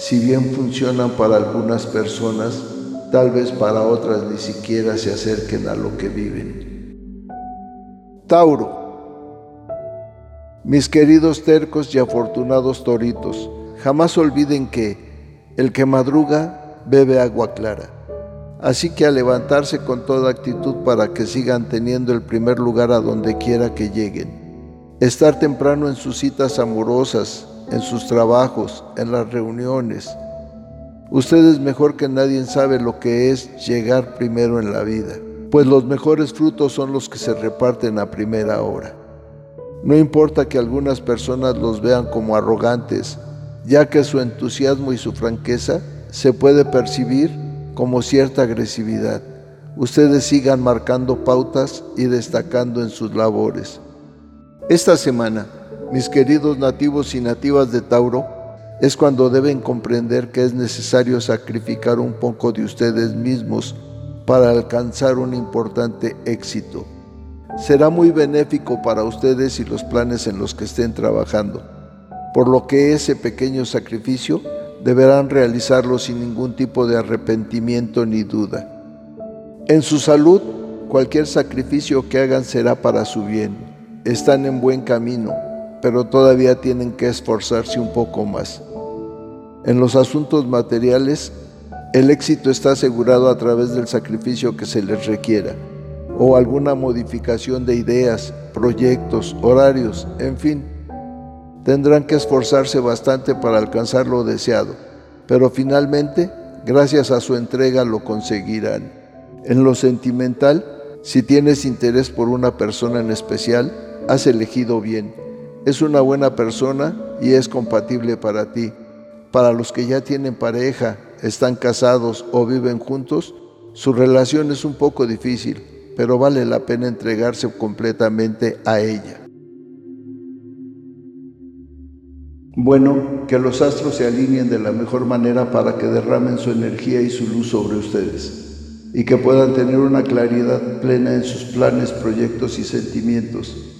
si bien funcionan para algunas personas, tal vez para otras ni siquiera se acerquen a lo que viven. Tauro mis queridos tercos y afortunados toritos, jamás olviden que el que madruga bebe agua clara. Así que a levantarse con toda actitud para que sigan teniendo el primer lugar a donde quiera que lleguen. Estar temprano en sus citas amorosas, en sus trabajos, en las reuniones. Ustedes mejor que nadie saben lo que es llegar primero en la vida, pues los mejores frutos son los que se reparten a primera hora. No importa que algunas personas los vean como arrogantes, ya que su entusiasmo y su franqueza se puede percibir como cierta agresividad. Ustedes sigan marcando pautas y destacando en sus labores. Esta semana, mis queridos nativos y nativas de Tauro, es cuando deben comprender que es necesario sacrificar un poco de ustedes mismos para alcanzar un importante éxito será muy benéfico para ustedes y los planes en los que estén trabajando, por lo que ese pequeño sacrificio deberán realizarlo sin ningún tipo de arrepentimiento ni duda. En su salud, cualquier sacrificio que hagan será para su bien. Están en buen camino, pero todavía tienen que esforzarse un poco más. En los asuntos materiales, el éxito está asegurado a través del sacrificio que se les requiera o alguna modificación de ideas, proyectos, horarios, en fin. Tendrán que esforzarse bastante para alcanzar lo deseado, pero finalmente, gracias a su entrega, lo conseguirán. En lo sentimental, si tienes interés por una persona en especial, has elegido bien. Es una buena persona y es compatible para ti. Para los que ya tienen pareja, están casados o viven juntos, su relación es un poco difícil, pero vale la pena entregarse completamente a ella. Bueno, que los astros se alineen de la mejor manera para que derramen su energía y su luz sobre ustedes y que puedan tener una claridad plena en sus planes, proyectos y sentimientos.